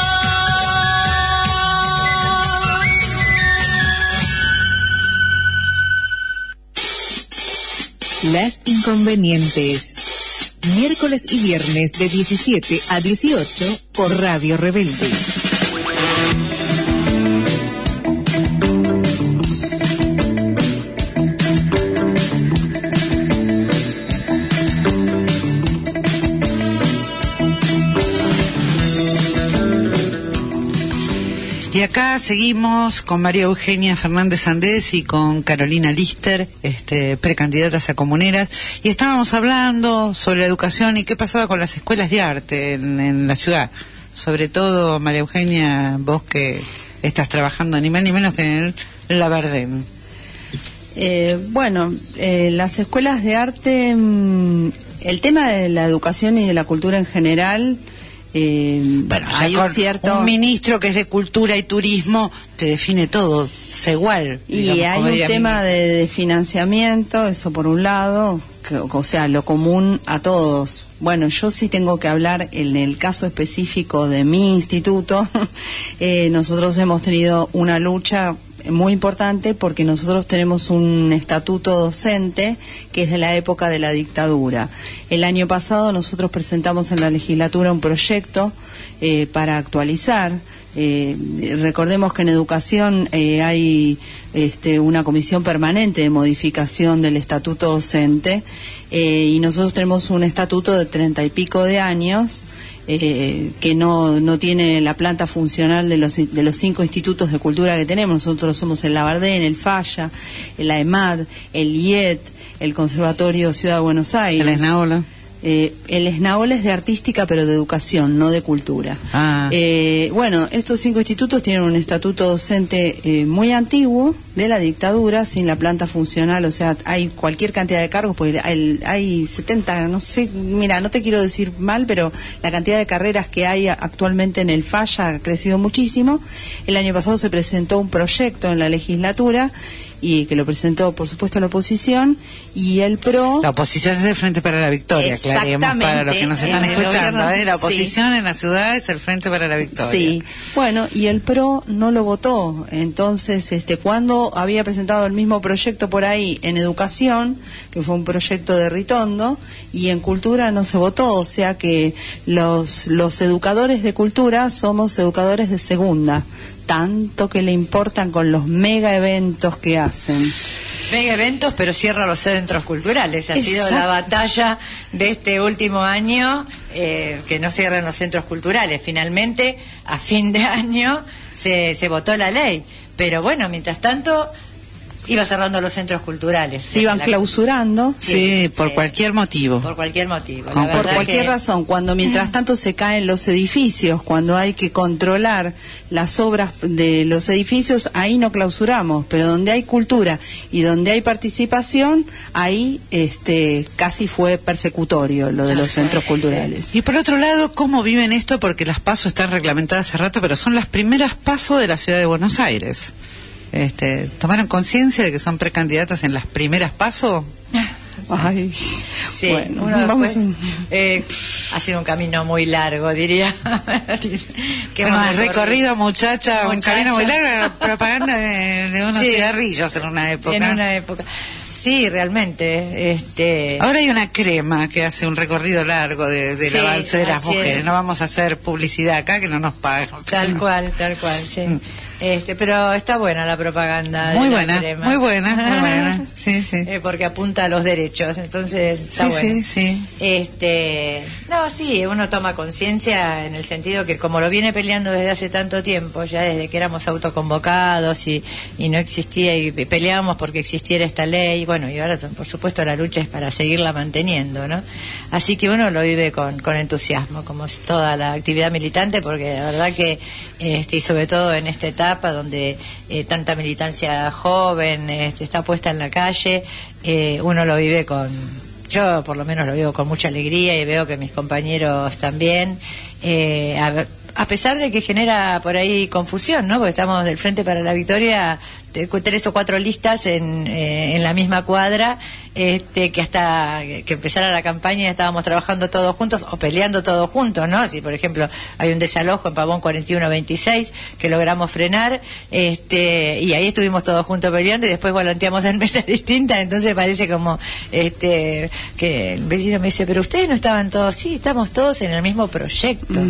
Speaker 1: Las inconvenientes. Miércoles y viernes de 17 a 18 por Radio Rebelde.
Speaker 2: Y acá seguimos con María Eugenia Fernández Andés y con Carolina Lister, este, precandidatas a comuneras, y estábamos hablando sobre la educación y qué pasaba con las escuelas de arte en, la ciudad. Sobre todo, María Eugenia, vos que estás trabajando ni más ni menos que en el Labardén.
Speaker 7: Eh, bueno, eh, las escuelas de arte, mm, el tema de la educación y de la cultura en general, eh,
Speaker 2: Bueno, ya
Speaker 7: hay un
Speaker 2: con
Speaker 7: cierto...
Speaker 2: un ministro que es de cultura y turismo te define todo, igual.
Speaker 7: Y
Speaker 2: digamos,
Speaker 7: hay un tema de, de financiamiento, eso por un lado, que- o sea, lo común a todos. Bueno, yo sí tengo que hablar en el caso específico de mi instituto. <laughs> eh, nosotros hemos tenido una lucha muy importante porque nosotros tenemos un estatuto docente que es de la época de la dictadura. El año pasado nosotros presentamos en la legislatura un proyecto eh, para actualizar. Eh, recordemos que en educación eh, hay este, una comisión permanente de modificación del estatuto docente eh, y nosotros tenemos un estatuto de treinta y pico de años eh, que no, no tiene la planta funcional de los, de los cinco institutos de cultura que tenemos. Nosotros somos el Labardén, el Falla, el AEMAD, el IET, el Conservatorio Ciudad de Buenos Aires.
Speaker 2: El Esnaola.
Speaker 7: Eh, el SNAOL es de artística, pero de educación, no de cultura.
Speaker 2: Ah.
Speaker 7: Eh, bueno, estos cinco institutos tienen un estatuto docente eh, muy antiguo de la dictadura, sin la planta funcional, o sea, hay cualquier cantidad de cargos, porque hay, hay 70, no sé, mira, no te quiero decir mal, pero la cantidad de carreras que hay actualmente en el Falla ha crecido muchísimo. El año pasado se presentó un proyecto en la legislatura y que lo presentó, por supuesto, la oposición y el PRO.
Speaker 2: La oposición es el Frente para la Victoria, aclaremos para los que nos están escuchando. ¿eh? La
Speaker 7: sí.
Speaker 2: oposición en la ciudad es el Frente para la Victoria.
Speaker 7: Sí, bueno, y el PRO no lo votó. Entonces, este, cuando había presentado el mismo proyecto por ahí en educación, que fue un proyecto de Ritondo, y en cultura no se votó, o sea que los, los educadores de cultura somos educadores de segunda, tanto que le importan con los mega eventos que hacen.
Speaker 8: Mega eventos, pero cierra los centros culturales. Ha sido la batalla de este último año eh, que no cierren los centros culturales. Finalmente, a fin de año, se, se votó la ley. Pero bueno, mientras tanto, iba cerrando los centros culturales.
Speaker 7: Se iban
Speaker 8: La-
Speaker 7: clausurando.
Speaker 2: Sí, por cualquier motivo.
Speaker 8: Por cualquier motivo. La
Speaker 7: por cualquier
Speaker 8: que-
Speaker 7: razón, cuando mientras <clears throat> tanto se caen los edificios, cuando hay que controlar las obras de los edificios, ahí no clausuramos, pero donde hay cultura y donde hay participación, ahí este casi fue persecutorio lo de los centros culturales.
Speaker 2: Y por otro lado, ¿cómo viven esto? Porque las pasos están reglamentadas hace rato, pero son las primeras pasos de la ciudad de Buenos Aires. Este, ¿Tomaron conciencia de que son precandidatas en las primeras pasos? <laughs>
Speaker 7: Ay,
Speaker 8: Sí,
Speaker 7: bueno,
Speaker 8: uno
Speaker 7: vamos-
Speaker 8: eh, ha sido un camino muy largo, diría. <laughs> Que
Speaker 2: bueno,
Speaker 8: hemos
Speaker 2: recorrido, muchacha, un camino muy largo, propaganda de, de unos
Speaker 8: Sí.
Speaker 2: cigarrillos en una época.
Speaker 8: En una época. Sí, realmente. Este,
Speaker 2: Ahora hay una crema que hace un recorrido largo de, del
Speaker 8: Sí,
Speaker 2: avance de las mujeres.
Speaker 8: es.
Speaker 2: No vamos a hacer publicidad acá que no nos pagan.
Speaker 8: Tal cual, tal cual, sí. Este, pero está buena la propaganda. de
Speaker 2: Mm. Muy
Speaker 8: la
Speaker 2: buena,
Speaker 8: crema.
Speaker 2: muy buena, muy <laughs> buena. Sí, sí.
Speaker 8: Eh, porque apunta a los derechos, entonces está
Speaker 2: Sí,
Speaker 8: bueno.
Speaker 2: sí, sí.
Speaker 8: Este, no, sí, uno toma conciencia en el sentido que como lo viene peleando desde hace tanto tiempo, ya desde que éramos autoconvocados y, y no existía y peleábamos porque existiera esta ley, bueno, y ahora por supuesto la lucha es para seguirla manteniendo, ¿no? Así que uno lo vive con, con entusiasmo, como toda la actividad militante, porque la verdad que, este, y sobre todo en esta etapa donde eh, tanta militancia joven este, está puesta en la calle, eh, uno lo vive con, yo por lo menos lo vivo con mucha alegría y veo que mis compañeros también, eh, a pesar de que genera por ahí confusión, ¿no? Porque estamos del Frente para la Victoria, tres o cuatro listas en, eh, en la misma cuadra, este, que hasta que empezara la campaña estábamos trabajando todos juntos o peleando todos juntos, ¿no? Si, por ejemplo, hay un desalojo en Pavón 4126 que logramos frenar, este, y ahí estuvimos todos juntos peleando y después volanteamos en <laughs> mesas distintas, entonces parece como este que el vecino me dice, pero ustedes no estaban todos, sí, estamos todos en el mismo proyecto.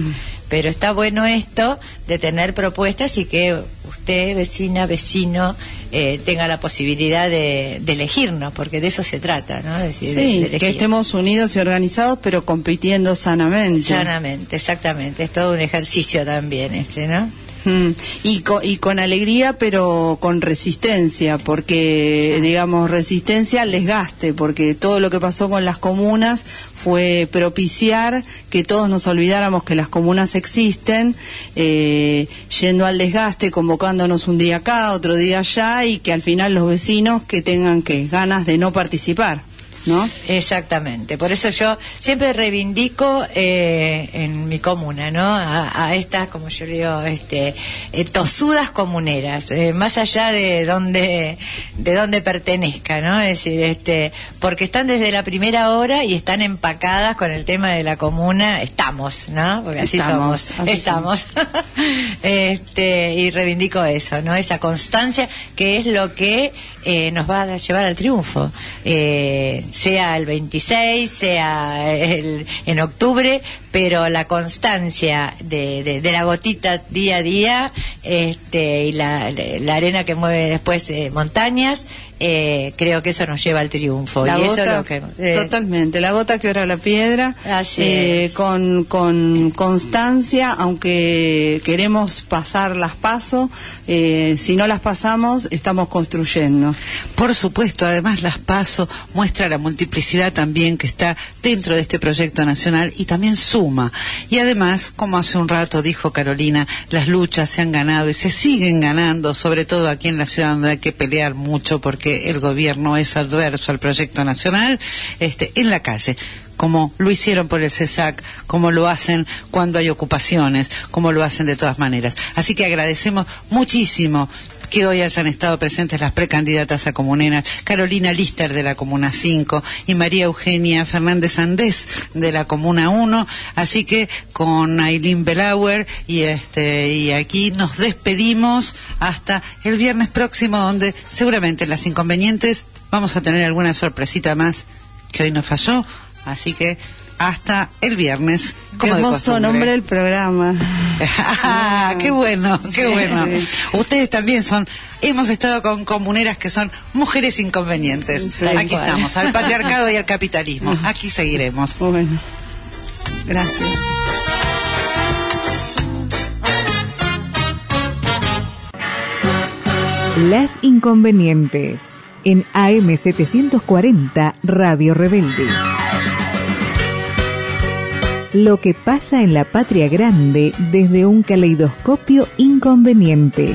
Speaker 8: Pero está bueno esto de tener propuestas y que usted, vecina, vecino, eh, tenga la posibilidad de, de elegirnos, porque de eso se trata, ¿no? Es decir, de-
Speaker 7: Sí,
Speaker 8: de
Speaker 7: que estemos unidos y organizados, pero compitiendo sanamente.
Speaker 8: Sanamente, exactamente. Es todo un ejercicio también este, ¿no?
Speaker 7: Mm, Y, co- y con alegría, pero con resistencia, porque, digamos, resistencia al desgaste, porque todo lo que pasó con las comunas fue propiciar que todos nos olvidáramos que las comunas existen, eh, yendo al desgaste, convocándonos un día acá, otro día allá, y que al final los vecinos que tengan que ganas de no participar. ¿No?
Speaker 8: Exactamente. Por eso yo siempre reivindico eh, en mi comuna, ¿no? A, a estas, como yo digo, este, eh, tosudas comuneras, eh, más allá de donde, de donde pertenezca, ¿no? Es decir, este, porque están desde la primera hora y están empacadas con el tema de la comuna. Estamos, ¿no? Porque así
Speaker 7: Estamos,
Speaker 8: somos.
Speaker 7: así
Speaker 8: Estamos. <laughs> este, y reivindico eso, ¿no? Esa constancia que es lo que eh, nos va a llevar al triunfo. Eh, sea el 26, sea el, en octubre, pero la constancia de, de- de la gotita día a día este, y la, la arena que mueve después eh, montañas, eh, creo que eso nos lleva al triunfo.
Speaker 7: La
Speaker 8: y eso
Speaker 7: gota,
Speaker 8: lo que, eh,
Speaker 7: totalmente, la gota que ora la piedra,
Speaker 8: Así
Speaker 7: eh, con, con constancia, aunque queremos pasar las pasos, eh, si no las pasamos, estamos construyendo.
Speaker 2: Por supuesto, además las PASO muestra la multiplicidad también que está dentro de este proyecto nacional y también Y además, como hace un rato dijo Carolina, las luchas se han ganado y se siguen ganando, sobre todo aquí en la ciudad donde hay que pelear mucho porque el gobierno es adverso al proyecto nacional, este, en la calle como lo hicieron por el CESAC, como lo hacen cuando hay ocupaciones, como lo hacen de todas maneras. Así que agradecemos muchísimo que hoy hayan estado presentes las precandidatas a comuneras, Carolina Lister de la Comuna 5 y María Eugenia Fernández Andés de la Comuna 1. Así que con Aileen Belauer y, este, y aquí nos despedimos hasta el viernes próximo donde seguramente en las inconvenientes vamos a tener alguna sorpresita más que hoy nos falló. Así que hasta el viernes.
Speaker 7: Qué
Speaker 2: Como de
Speaker 7: hermoso nombre del programa.
Speaker 2: Ah, <laughs> qué bueno, qué
Speaker 7: Sí,
Speaker 2: bueno.
Speaker 7: sí.
Speaker 2: Ustedes también son, hemos estado con comuneras que son mujeres inconvenientes.
Speaker 7: Sí,
Speaker 2: Aquí
Speaker 7: igual.
Speaker 2: estamos, al patriarcado y al <laughs> capitalismo. Aquí seguiremos.
Speaker 7: Bueno, gracias.
Speaker 1: Las inconvenientes en AM740 Radio Rebelde. Lo que pasa en la patria grande desde un caleidoscopio inconveniente.